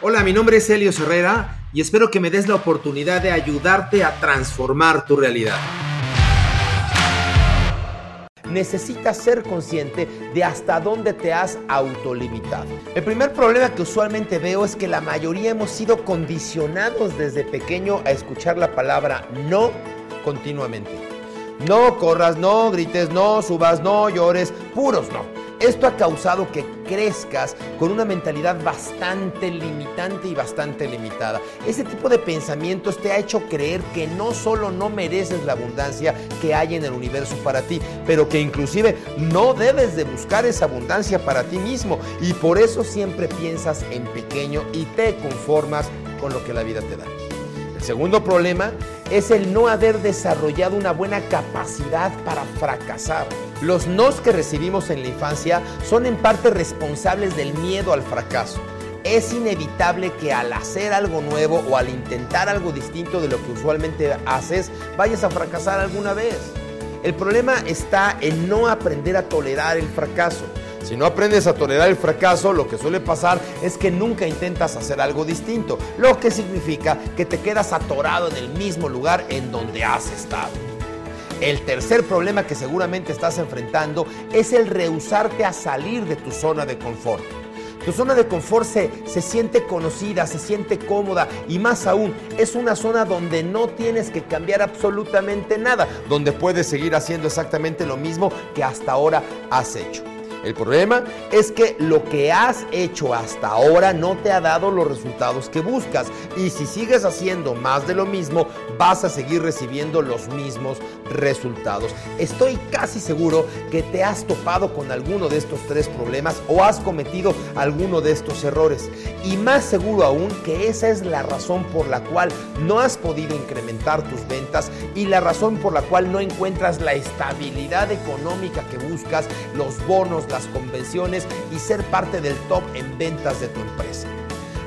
Hola, mi nombre es Helio Herrera y espero que me des la oportunidad de ayudarte a transformar tu realidad. Necesitas ser consciente de hasta dónde te has autolimitado. El primer problema que usualmente veo es que la mayoría hemos sido condicionados desde pequeño a escuchar la palabra no continuamente. No corras, no grites, no subas, no llores, puros no. Esto ha causado que crezcas con una mentalidad bastante limitante y bastante limitada. Ese tipo de pensamientos te ha hecho creer que no solo no mereces la abundancia que hay en el universo para ti, pero que inclusive no debes de buscar esa abundancia para ti mismo y por eso siempre piensas en pequeño y te conformas con lo que la vida te da. El segundo problema es el no haber desarrollado una buena capacidad para fracasar. Los nos que recibimos en la infancia son en parte responsables del miedo al fracaso. Es inevitable que al hacer algo nuevo o al intentar algo distinto de lo que usualmente haces, vayas a fracasar alguna vez. El problema está en no aprender a tolerar el fracaso. Si no aprendes a tolerar el fracaso, lo que suele pasar es que nunca intentas hacer algo distinto, lo que significa que te quedas atorado en el mismo lugar en donde has estado. El tercer problema que seguramente estás enfrentando es el rehusarte a salir de tu zona de confort. Tu zona de confort se, se, siente conocida, se siente cómoda y más aún es una zona donde no tienes que cambiar absolutamente nada, donde puedes seguir haciendo exactamente lo mismo que hasta ahora has hecho. El problema es que lo que has hecho hasta ahora no te ha dado los resultados que buscas y si sigues haciendo más de lo mismo vas a seguir recibiendo los mismos resultados. Estoy casi seguro que te has topado con alguno de estos tres problemas o has cometido alguno de estos errores y más seguro aún que esa es la razón por la cual no has podido incrementar tus ventas y la razón por la cual no encuentras la estabilidad económica que buscas, los bonos, las convenciones y ser parte del top en ventas de tu empresa.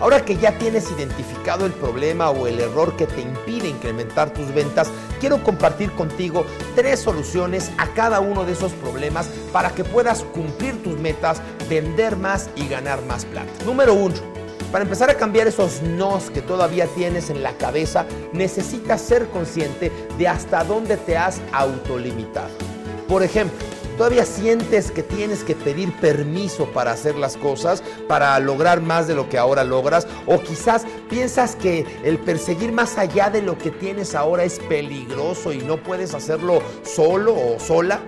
Ahora que ya tienes identificado el problema o el error que te impide incrementar tus ventas, quiero compartir contigo tres soluciones a cada uno de esos problemas para que puedas cumplir tus metas, vender más y ganar más plata. Número uno. Para empezar a cambiar esos nos que todavía tienes en la cabeza, necesitas ser consciente de hasta dónde te has autolimitado. Por ejemplo, ¿Todavía sientes que tienes que pedir permiso para hacer las cosas, para lograr más de lo que ahora logras? ¿O quizás piensas que el perseguir más allá de lo que tienes ahora es peligroso y no puedes hacerlo solo o sola?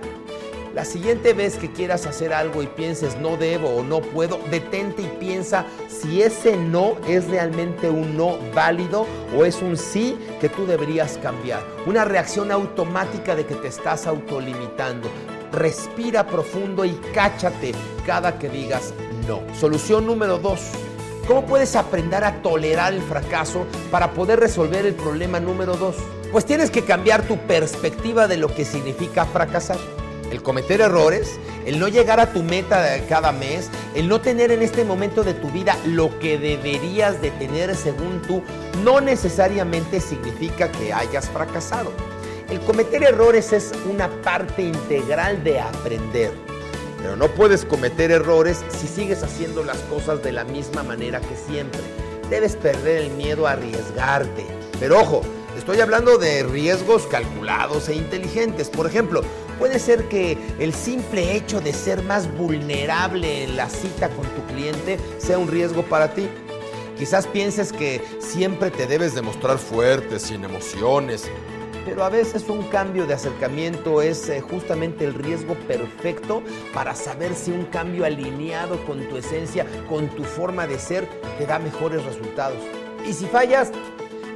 La siguiente vez que quieras hacer algo y pienses no debo o no puedo, detente y piensa si ese no es realmente un no válido o es un sí que tú deberías cambiar. Una reacción automática de que te estás autolimitando respira profundo y cáchate cada que digas no. Solución número dos. ¿Cómo puedes aprender a tolerar el fracaso para poder resolver el problema número dos? Pues tienes que cambiar tu perspectiva de lo que significa fracasar. El cometer errores, el no llegar a tu meta cada mes, el no tener en este momento de tu vida lo que deberías de tener según tú, no necesariamente significa que hayas fracasado. El cometer errores es una parte integral de aprender. Pero no puedes cometer errores si sigues haciendo las cosas de la misma manera que siempre. Debes perder el miedo a arriesgarte. Pero ojo, estoy hablando de riesgos calculados e inteligentes. Por ejemplo, puede ser que el simple hecho de ser más vulnerable en la cita con tu cliente sea un riesgo para ti. Quizás pienses que siempre te debes demostrar fuerte, sin emociones, pero a veces un cambio de acercamiento es eh, justamente el riesgo perfecto para saber si un cambio alineado con tu esencia, con tu forma de ser, te da mejores resultados. Y si fallas,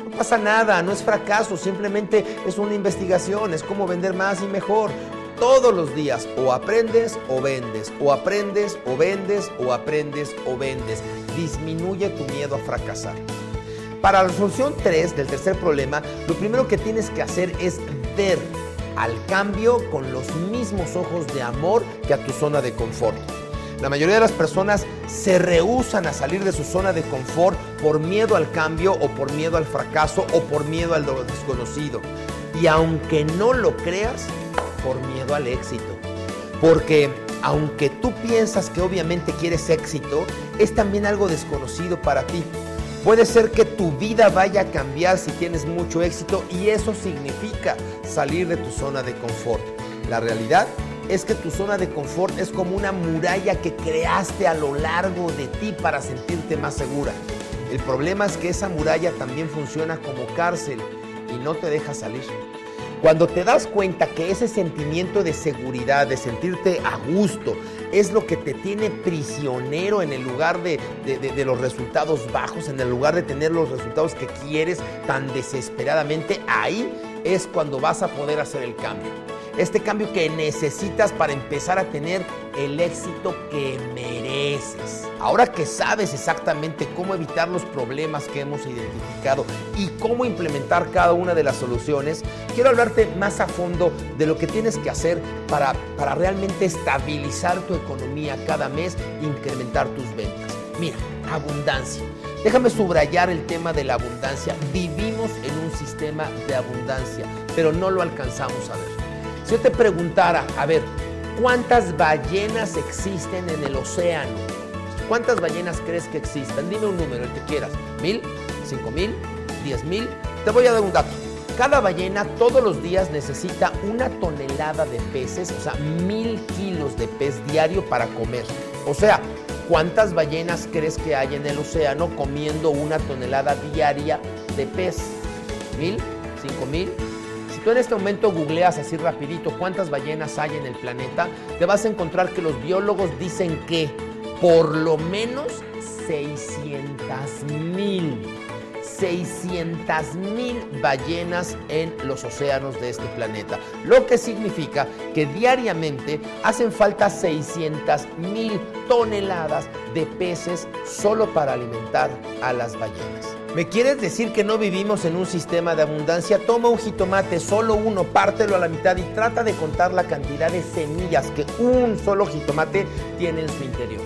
no pasa nada, no es fracaso, simplemente es una investigación, es cómo vender más y mejor. Todos los días o aprendes o vendes, o aprendes o vendes, o aprendes o vendes. Disminuye tu miedo a fracasar. Para la solución 3 del tercer problema, lo primero que tienes que hacer es ver al cambio con los mismos ojos de amor que a tu zona de confort. La mayoría de las personas se rehusan a salir de su zona de confort por miedo al cambio o por miedo al fracaso o por miedo al desconocido. Y aunque no lo creas, por miedo al éxito. Porque aunque tú piensas que obviamente quieres éxito, es también algo desconocido para ti. Puede ser que tu vida vaya a cambiar si tienes mucho éxito y eso significa salir de tu zona de confort. La realidad es que tu zona de confort es como una muralla que creaste a lo largo de ti para sentirte más segura. El problema es que esa muralla también funciona como cárcel y no te deja salir. Cuando te das cuenta que ese sentimiento de seguridad, de sentirte a gusto, es lo que te tiene prisionero en el lugar de, de, los resultados bajos, en el lugar de tener los resultados que quieres tan desesperadamente, ahí es cuando vas a poder hacer el cambio este cambio que necesitas para empezar a tener el éxito que mereces. Ahora que sabes exactamente cómo evitar los problemas que hemos identificado y cómo implementar cada una de las soluciones, quiero hablarte más a fondo de lo que tienes que hacer para, para realmente estabilizar tu economía cada mes e incrementar tus ventas. Mira, abundancia. Déjame subrayar el tema de la abundancia. Vivimos en un sistema de abundancia, pero no lo alcanzamos a ver. Si yo te preguntara, a ver, ¿cuántas ballenas existen en el océano? ¿Cuántas ballenas crees que existan? Dime un número, el que quieras. ¿Mil? ¿Cinco mil? ¿Diez mil? Te voy a dar un dato. Cada ballena todos los días necesita una tonelada de peces, o sea, mil kilos de pez diario para comer. O sea, ¿cuántas ballenas crees que hay en el océano comiendo una tonelada diaria de pez? ¿Mil? ¿Cinco mil? Tú en este momento googleas así rapidito cuántas ballenas hay en el planeta, te vas a encontrar que los biólogos dicen que por lo menos 600 mil. 600 mil ballenas en los océanos de este planeta, lo que significa que diariamente hacen falta 600 mil toneladas de peces solo para alimentar a las ballenas. ¿Me quieres decir que no vivimos en un sistema de abundancia? Toma un jitomate, solo uno, pártelo a la mitad y trata de contar la cantidad de semillas que un solo jitomate tiene en su interior.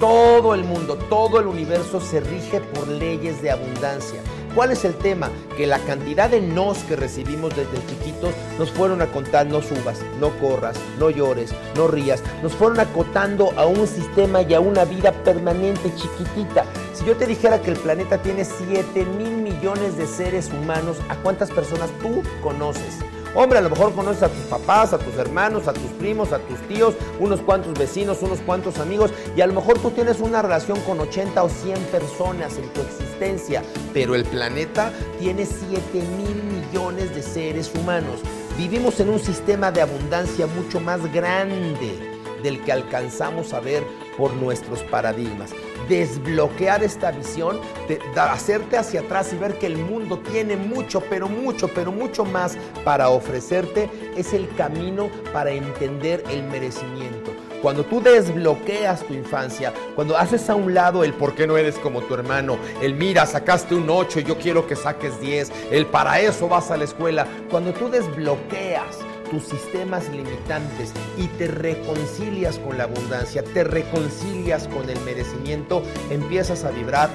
Todo el mundo, todo el universo se rige por leyes de abundancia. ¿Cuál es el tema? Que la cantidad de nos que recibimos desde chiquitos nos fueron a contar no subas, no corras, no llores, no rías. Nos fueron acotando a un sistema y a una vida permanente chiquitita. Si yo te dijera que el planeta tiene 7 mil millones de seres humanos, ¿a cuántas personas tú conoces? Hombre, a lo mejor conoces a tus papás, a tus hermanos, a tus primos, a tus tíos, unos cuantos vecinos, unos cuantos amigos, y a lo mejor tú tienes una relación con 80 o 100 personas en tu existencia, pero el planeta tiene 7 mil millones de seres humanos. Vivimos en un sistema de abundancia mucho más grande del que alcanzamos a ver por nuestros paradigmas. Desbloquear esta visión, de, hacerte hacia atrás y ver que el mundo tiene mucho, pero mucho, pero mucho más para ofrecerte, es el camino para entender el merecimiento. Cuando tú desbloqueas tu infancia, cuando haces a un lado el por qué no eres como tu hermano, el mira, sacaste un 8 y yo quiero que saques 10, el para eso vas a la escuela, cuando tú desbloqueas tus sistemas limitantes y te reconcilias con la abundancia, te reconcilias con el merecimiento, empiezas a vibrar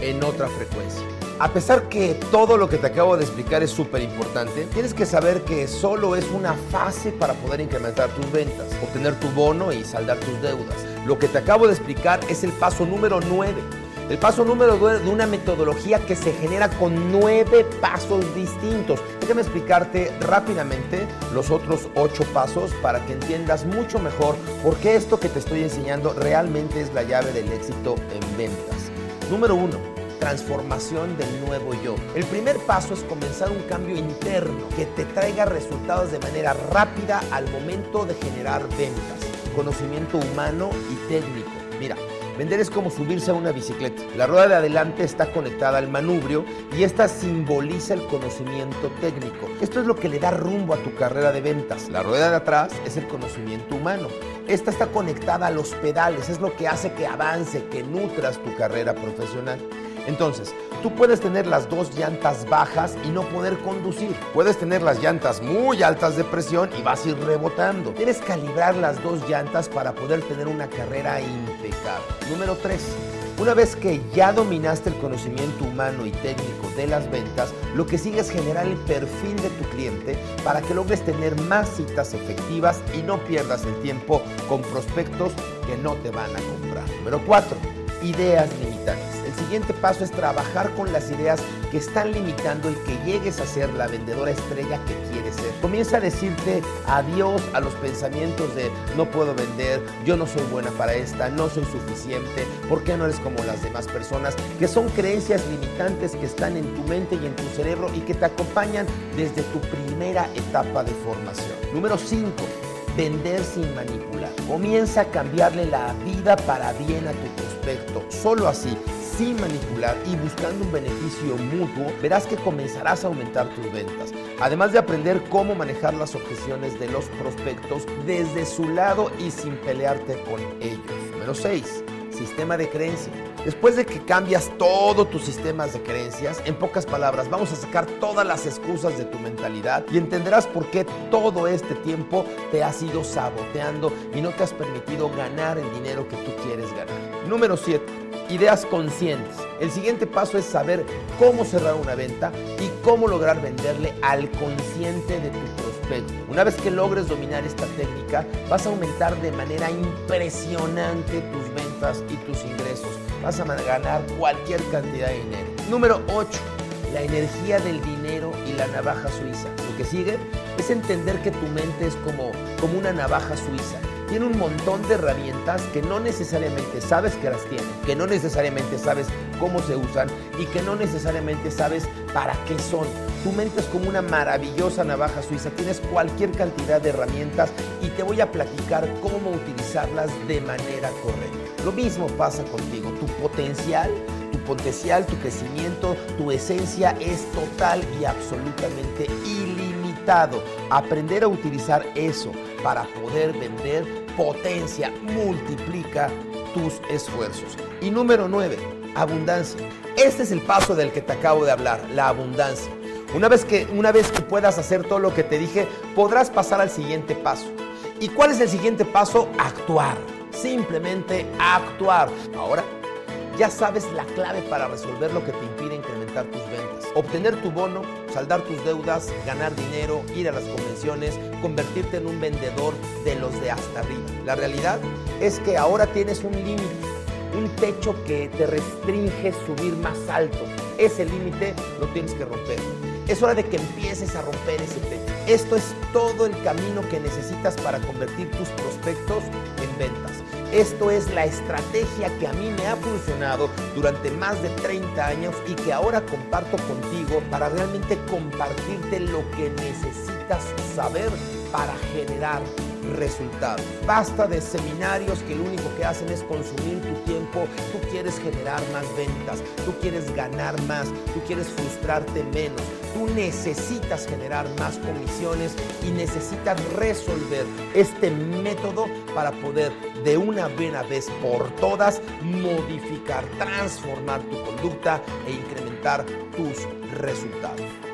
en otra frecuencia. A pesar que todo lo que te acabo de explicar es súper importante, tienes que saber que solo es una fase para poder incrementar tus ventas, obtener tu bono y saldar tus deudas. Lo que te acabo de explicar es el paso número 9 el paso número 2 de una metodología que se genera con nueve pasos distintos. Déjame explicarte rápidamente los otros ocho pasos para que entiendas mucho mejor por qué esto que te estoy enseñando realmente es la llave del éxito en ventas. Número uno, transformación del nuevo yo. El primer paso es comenzar un cambio interno que te traiga resultados de manera rápida al momento de generar ventas. Conocimiento humano y técnico. Vender es como subirse a una bicicleta. La rueda de adelante está conectada al manubrio y esta simboliza el conocimiento técnico. Esto es lo que le da rumbo a tu carrera de ventas. La rueda de atrás es el conocimiento humano. Esta está conectada a los pedales, es lo que hace que avance, que nutras tu carrera profesional. Entonces, tú puedes tener las dos llantas bajas y no poder conducir. Puedes tener las llantas muy altas de presión y vas a ir rebotando. Que calibrar las dos llantas para poder tener una carrera impecable. Número 3. Una vez que ya dominaste el conocimiento humano y técnico de las ventas, lo que sigue es generar el perfil de tu cliente para que logres tener más citas efectivas y no pierdas el tiempo con prospectos que no te van a comprar. Número 4 ideas limitantes. El siguiente paso es trabajar con las ideas que están limitando el que llegues a ser la vendedora estrella que quieres ser. Comienza a decirte adiós a los pensamientos de no puedo vender, yo no soy buena para esta, no soy suficiente, ¿por qué no eres como las demás personas? Que son creencias limitantes que están en tu mente y en tu cerebro y que te acompañan desde tu primera etapa de formación. Número 5 vender sin manipular. Comienza a cambiarle la vida para bien a tu Solo así sin manipular y buscando un beneficio mutuo, verás que comenzarás a aumentar tus ventas. Además de aprender cómo manejar las objeciones de los prospectos desde su lado y sin pelearte con ellos. Número 6. Sistema de creencia. Después de que cambias todos tus sistemas de creencias, en pocas palabras, vamos a sacar todas las excusas de tu mentalidad y entenderás por qué todo este tiempo te has ido saboteando y no te has permitido ganar el dinero que tú quieres ganar. Número 7 ideas conscientes. El siguiente paso es saber cómo cerrar una venta y cómo lograr venderle al consciente de tu prospecto. Una vez que logres dominar esta técnica, vas a aumentar de manera impresionante tus ventas y tus ingresos. Vas a ganar cualquier cantidad de dinero. Número 8. La energía del dinero y la navaja suiza. Lo que sigue es entender que tu mente es como, como una navaja suiza tiene un montón de herramientas que no necesariamente sabes que las tiene, que no necesariamente sabes cómo se usan y que no necesariamente sabes para qué son. Tu mente es como una maravillosa navaja suiza, tienes cualquier cantidad de herramientas y te voy a platicar cómo utilizarlas de manera correcta. Lo mismo pasa contigo, tu potencial tu potencial, tu crecimiento, tu esencia es total y absolutamente ilimitado. Aprender a utilizar eso para poder vender potencia, multiplica tus esfuerzos. Y número 9, abundancia. Este es el paso del que te acabo de hablar, la abundancia. Una vez que, una vez que puedas hacer todo lo que te dije, podrás pasar al siguiente paso. ¿Y cuál es el siguiente paso? Actuar. Simplemente actuar. Ahora ya sabes la clave para resolver lo que te impide incrementar tus ventas. Obtener tu bono, saldar tus deudas, ganar dinero, ir a las convenciones, convertirte en un vendedor de los de hasta arriba. La realidad es que ahora tienes un límite, un techo que te restringe subir más alto. Ese límite lo tienes que romper. Es hora de que empieces a romper ese techo. Esto es todo el camino que necesitas para convertir tus prospectos en ventas. Esto es la estrategia que a mí me ha funcionado durante más de 30 años y que ahora comparto contigo para realmente compartirte lo que necesitas saber para generar resultados. Basta de seminarios que lo único que hacen es consumir tu tiempo. Tú quieres generar más ventas, tú quieres ganar más, tú quieres frustrarte menos. Tú necesitas generar más comisiones y necesitas resolver este método para poder de una buena vez por todas modificar, transformar tu conducta e incrementar tus resultados.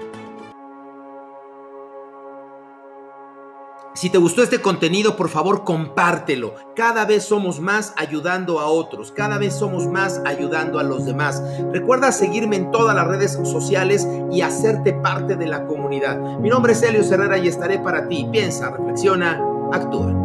Si te gustó este contenido, por favor compártelo. Cada vez somos más ayudando a otros, cada vez somos más ayudando a los demás. Recuerda seguirme en todas las redes sociales y hacerte parte de la comunidad. Mi nombre es Elio Herrera y estaré para ti. Piensa, reflexiona, actúa.